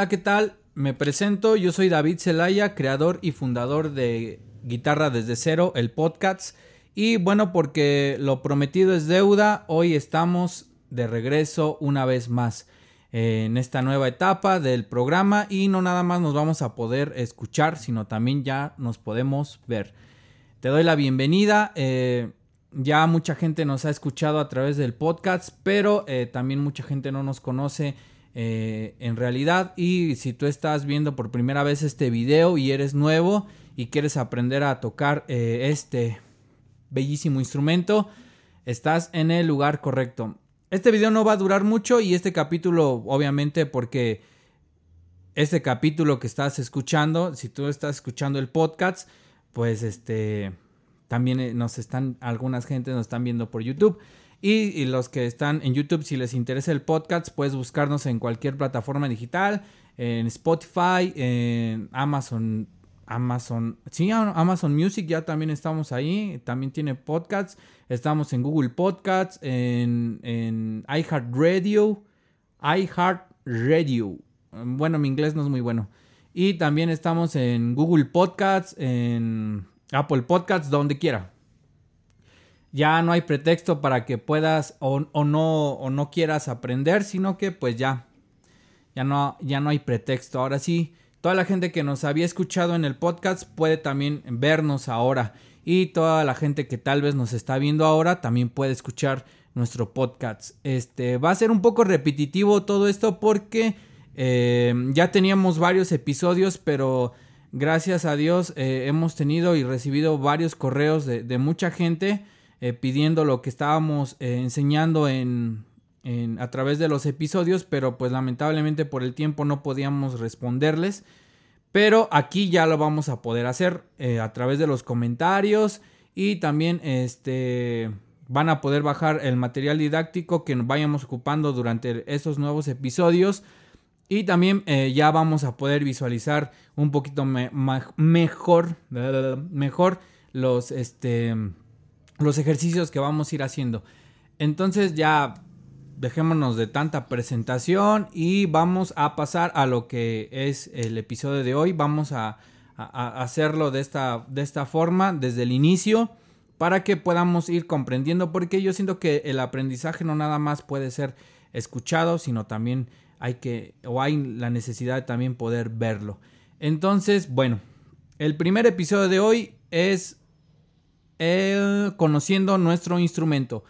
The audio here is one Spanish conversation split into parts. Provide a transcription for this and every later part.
Hola, ¿qué tal? Me presento, yo soy David Zelaya, creador y fundador de Guitarra desde cero, el podcast. Y bueno, porque lo prometido es deuda, hoy estamos de regreso una vez más en esta nueva etapa del programa y no nada más nos vamos a poder escuchar, sino también ya nos podemos ver. Te doy la bienvenida. Eh, ya mucha gente nos ha escuchado a través del podcast, pero eh, también mucha gente no nos conoce eh, en realidad. Y si tú estás viendo por primera vez este video y eres nuevo y quieres aprender a tocar eh, este bellísimo instrumento, estás en el lugar correcto. Este video no va a durar mucho y este capítulo, obviamente, porque este capítulo que estás escuchando, si tú estás escuchando el podcast, pues este también eh, nos están, algunas gente nos están viendo por YouTube. Y, los que están en YouTube, si les interesa el podcast, puedes buscarnos en cualquier plataforma digital, en Spotify, en Amazon, Amazon, sí, Amazon Music, ya también estamos ahí, también tiene podcasts, estamos en Google Podcasts, en, en iHeartRadio, iHeartRadio, bueno, mi inglés no es muy bueno, y también estamos en Google Podcasts, en Apple Podcasts, donde quiera ya no hay pretexto para que puedas o, no, o no quieras aprender, sino que pues ya, ya no, ya no hay pretexto. Ahora sí, toda la gente que nos había escuchado en el podcast puede también vernos ahora. Y toda la gente que tal vez nos está viendo ahora también puede escuchar nuestro podcast. Este va a ser un poco repetitivo todo esto porque eh, ya teníamos varios episodios, pero gracias a Dios eh, hemos tenido y recibido varios correos de mucha gente eh, pidiendo lo que estábamos eh, enseñando en, a través de los episodios, pero pues lamentablemente por el tiempo no podíamos responderles. Pero aquí ya lo vamos a poder hacer eh, a través de los comentarios y también este van a poder bajar el material didáctico que vayamos ocupando durante esos nuevos episodios. Y también ya vamos a poder visualizar un poquito mejor, mejor los, este, los ejercicios que vamos a ir haciendo. Entonces ya dejémonos de tanta presentación y vamos a pasar a lo que es el episodio de hoy. Vamos a, hacerlo de esta, de esta forma desde el inicio para que podamos ir comprendiendo porque yo siento que el aprendizaje no nada más puede ser escuchado, sino también hay que o hay la necesidad de también poder verlo. Entonces, bueno, el primer episodio de hoy es conociendo nuestro instrumento.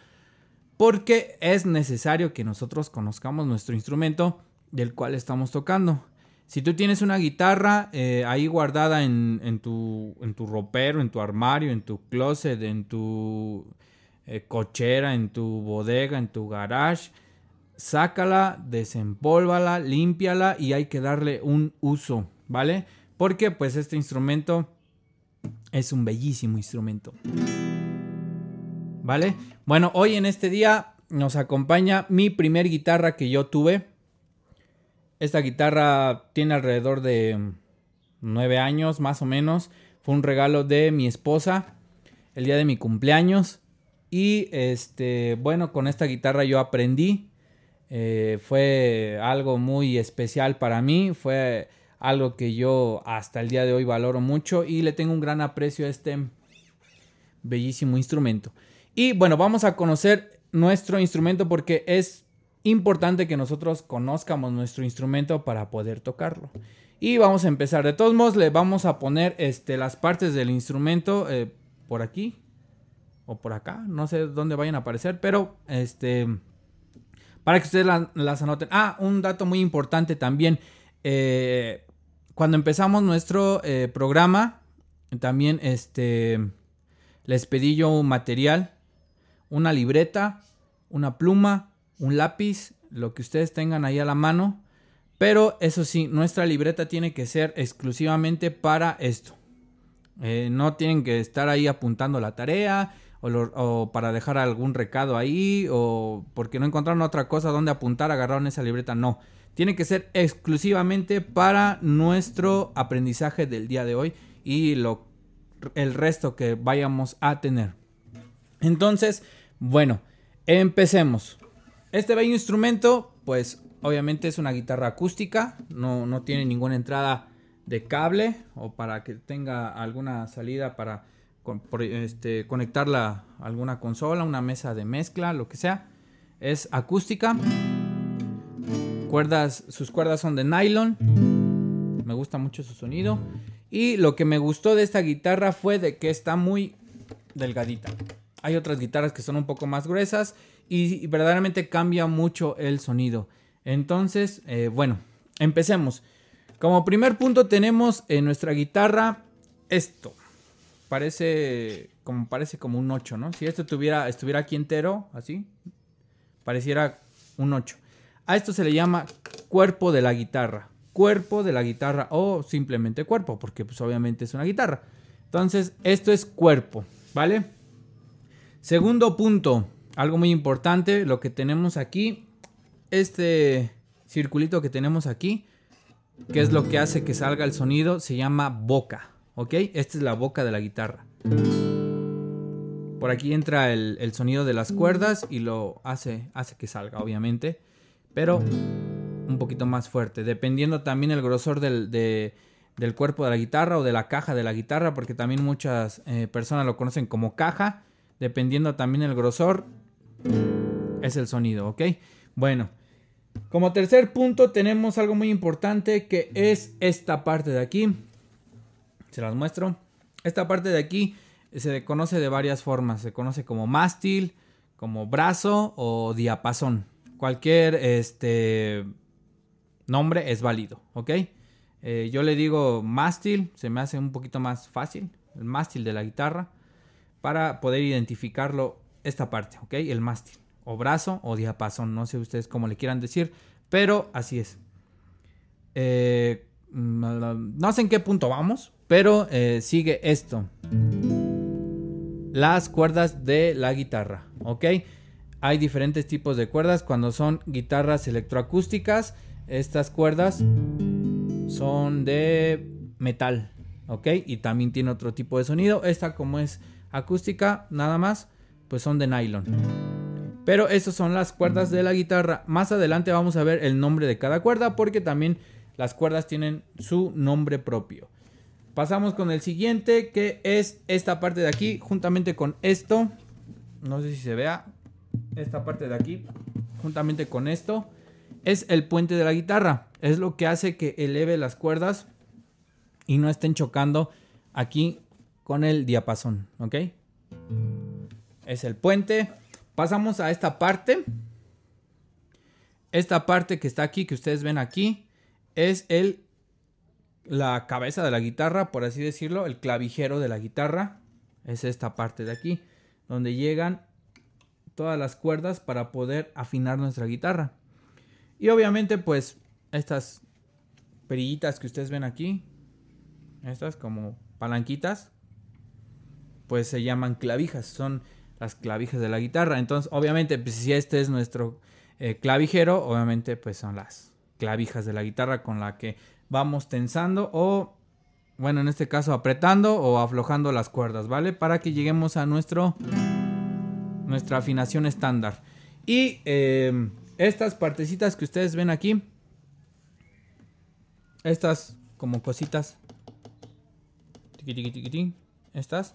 Porque es necesario que nosotros conozcamos nuestro instrumento del cual estamos tocando. Si tú tienes una guitarra eh, ahí guardada en, tu, en tu ropero, en tu armario, en tu closet, en tu eh, cochera, en tu bodega, en tu garage, sácala, desempólvala, límpiala y hay que darle un uso, ¿vale? Porque pues este instrumento es un bellísimo instrumento. ¿Vale? Bueno, hoy en este día nos acompaña mi primer guitarra que yo tuve. Esta guitarra tiene alrededor de nueve años más o menos. Fue un regalo de mi esposa el día de mi cumpleaños. Y este, bueno, con esta guitarra yo aprendí. Eh, fue algo muy especial para mí. Fue algo que yo hasta el día de hoy valoro mucho y le tengo un gran aprecio a este bellísimo instrumento. Y bueno, vamos a conocer nuestro instrumento porque es importante que nosotros conozcamos nuestro instrumento para poder tocarlo. Y vamos a empezar. De todos modos, le vamos a poner este, las partes del instrumento eh, por aquí o por acá. No sé dónde vayan a aparecer, pero este para que ustedes las anoten. Ah, un dato muy importante también. Eh, cuando empezamos nuestro eh, programa, también este, les pedí yo un material, una libreta, una pluma, un lápiz, lo que ustedes tengan ahí a la mano. Pero eso sí, nuestra libreta tiene que ser exclusivamente para esto. Eh, no tienen que estar ahí apuntando la tarea o, o, para dejar algún recado ahí o porque no encontraron otra cosa donde apuntar, agarraron esa libreta. No tiene que ser exclusivamente para nuestro aprendizaje del día de hoy y lo, el resto que vayamos a tener. Entonces, bueno, empecemos. Este bello instrumento, pues obviamente es una guitarra acústica, no, no tiene ninguna entrada de cable o para que tenga alguna salida para este, conectarla a alguna consola, una mesa de mezcla, lo que sea. Es acústica. Sus cuerdas son de nylon. Me gusta mucho su sonido. Y lo que me gustó de esta guitarra fue de que está muy delgadita. Hay otras guitarras que son un poco más gruesas y, verdaderamente cambia mucho el sonido. Entonces, eh, bueno, empecemos. Como primer punto tenemos en nuestra guitarra esto. Parece como, parece como un 8, ¿no? Si esto tuviera, estuviera aquí entero, así, pareciera un 8. A esto se le llama cuerpo de la guitarra. Cuerpo de la guitarra o simplemente cuerpo, porque pues obviamente es una guitarra. Entonces, esto es cuerpo, ¿vale? Segundo punto, algo muy importante, lo que tenemos aquí, este circulito que tenemos aquí, que es lo que hace que salga el sonido, se llama boca, ¿ok? Esta es la boca de la guitarra. Por aquí entra el, sonido de las cuerdas y lo hace, hace que salga, obviamente, pero un poquito más fuerte, dependiendo también el grosor del, del cuerpo de la guitarra o de la caja de la guitarra, porque también muchas eh, personas lo conocen como caja dependiendo también el grosor, es el sonido, ¿ok? Bueno, como tercer punto tenemos algo muy importante que es esta parte de aquí. Se las muestro. Esta parte de aquí se conoce de varias formas. Se conoce como mástil, como brazo o diapasón. Cualquier este, nombre es válido, ¿ok? Eh, yo le digo mástil, se me hace un poquito más fácil. El mástil de la guitarra para poder identificarlo esta parte, ¿ok? El mástil, o brazo o diapasón, no sé ustedes cómo le quieran decir, pero así es. Eh, no sé en qué punto vamos, pero eh, sigue esto. Las cuerdas de la guitarra, ¿ok? Hay diferentes tipos de cuerdas. Cuando son guitarras electroacústicas, estas cuerdas son de metal, ¿ok? Y también tiene otro tipo de sonido. Esta como es acústica, nada más, pues son de nylon. Pero estas son las cuerdas de la guitarra. Más adelante vamos a ver el nombre de cada cuerda porque también las cuerdas tienen su nombre propio. Pasamos con el siguiente que es esta parte de aquí juntamente con esto. No sé si se vea. Esta parte de aquí juntamente con esto es el puente de la guitarra. Es lo que hace que eleve las cuerdas y no estén chocando aquí con el diapasón, ¿ok? Es el puente. Pasamos a esta parte. Esta parte que está aquí, que ustedes ven aquí, es el la cabeza de la guitarra, por así decirlo, el clavijero de la guitarra. Es esta parte de aquí, donde llegan todas las cuerdas para poder afinar nuestra guitarra. Y obviamente, pues, estas perillitas que ustedes ven aquí, estas como palanquitas, pues se llaman clavijas, son las clavijas de la guitarra. Entonces, obviamente, pues, si este es nuestro eh, clavijero, obviamente, pues son las clavijas de la guitarra con la que vamos tensando o, bueno, en este caso apretando o aflojando las cuerdas, ¿vale? Para que lleguemos a nuestro, nuestra afinación estándar. Y em, estas partecitas que ustedes ven aquí, estas como cositas, estas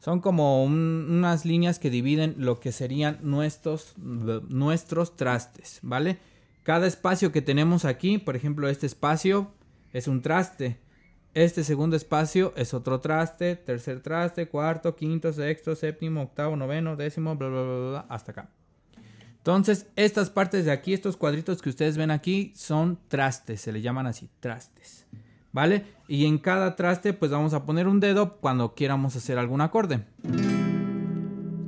son como unas líneas que dividen lo que serían nuestros, nuestros trastes, ¿vale? Cada espacio que tenemos aquí, por ejemplo, este espacio es un traste. Este segundo espacio es otro traste, tercer traste, cuarto, quinto, sexto, séptimo, octavo, noveno, décimo, bla, bla, bla, bla, hasta acá. Entonces, estas partes de aquí, estos cuadritos que ustedes ven aquí, son trastes, se le llaman así, trastes. ¿vale? Y en cada traste pues vamos a poner un dedo cuando quieramos hacer algún acorde.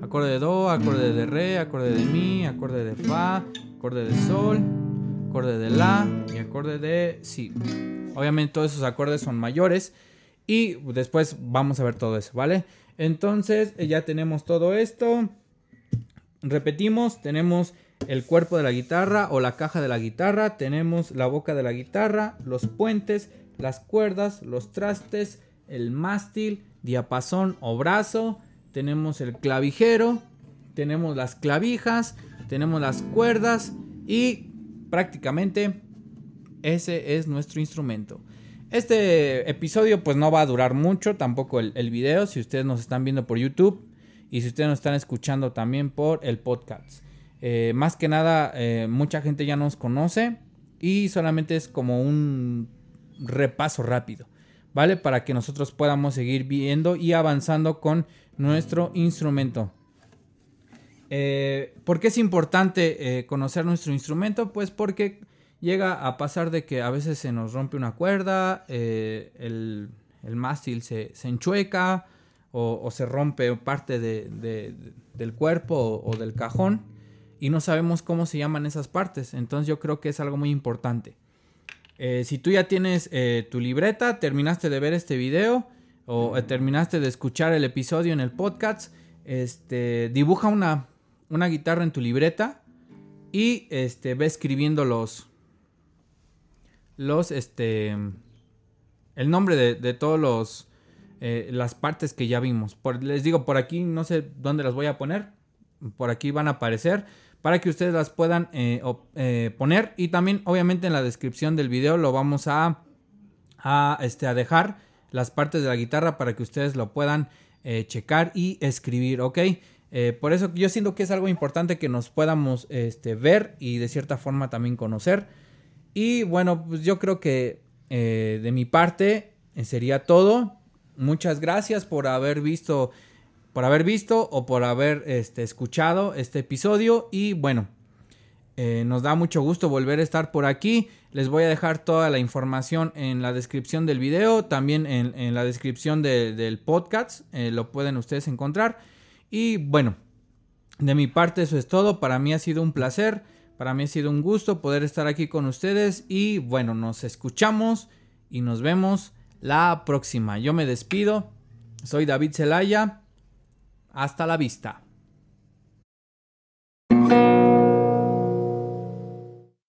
Acorde de Do, acorde de Re, acorde de Mi, acorde de Fa, acorde de Sol, acorde de La y acorde de Si. Obviamente todos esos acordes son mayores y después vamos a ver todo eso, ¿vale? Entonces eh, ya tenemos todo esto. Repetimos, tenemos el cuerpo de la guitarra o la caja de la guitarra, tenemos la boca de la guitarra, los puentes, las cuerdas, los trastes, el mástil, diapasón o brazo, tenemos el clavijero, tenemos las clavijas, tenemos las cuerdas y prácticamente ese es nuestro instrumento. Este episodio pues no va a durar mucho, tampoco el, video, si ustedes nos están viendo por YouTube y si ustedes nos están escuchando también por el podcast. Eh, más que nada, eh, mucha gente ya nos conoce y solamente es como un repaso rápido, ¿vale? Para que nosotros podamos seguir viendo y avanzando con nuestro instrumento. Eh, ¿Por qué es importante conocer nuestro instrumento? Pues porque llega a pasar de que a veces se nos rompe una cuerda, el, mástil se, enchueca o, se rompe parte del cuerpo o, del cajón y no sabemos cómo se llaman esas partes. Entonces yo creo que es algo muy importante. Eh, si tú ya tienes eh, tu libreta, terminaste de ver este video o eh, terminaste de escuchar el episodio en el podcast, este, dibuja una, una guitarra en tu libreta y este, ve escribiendo los, los, este, el nombre de, de todos los, las partes que ya vimos. les digo, por aquí no sé dónde las voy a poner. Por aquí van a aparecer para que ustedes las puedan eh, poner. Y también, obviamente, en la descripción del video lo vamos a, a, este, a dejar las partes de la guitarra para que ustedes lo puedan eh, checar y escribir, ¿ok? Eh, por eso yo siento que es algo importante que nos podamos este, ver y de cierta forma también conocer. Y bueno, pues yo creo que de mi parte sería todo. Muchas gracias por haber visto por haber visto o por haber este, escuchado este episodio. Y bueno, eh, nos da mucho gusto volver a estar por aquí. Les voy a dejar toda la información en la descripción del video, también en, la descripción del podcast. Eh, lo pueden ustedes encontrar. Y bueno, de mi parte eso es todo. Para mí ha sido un placer. Para mí ha sido un gusto poder estar aquí con ustedes. Y bueno, nos escuchamos y nos vemos la próxima. Yo me despido. Soy David Zelaya. Hasta la vista.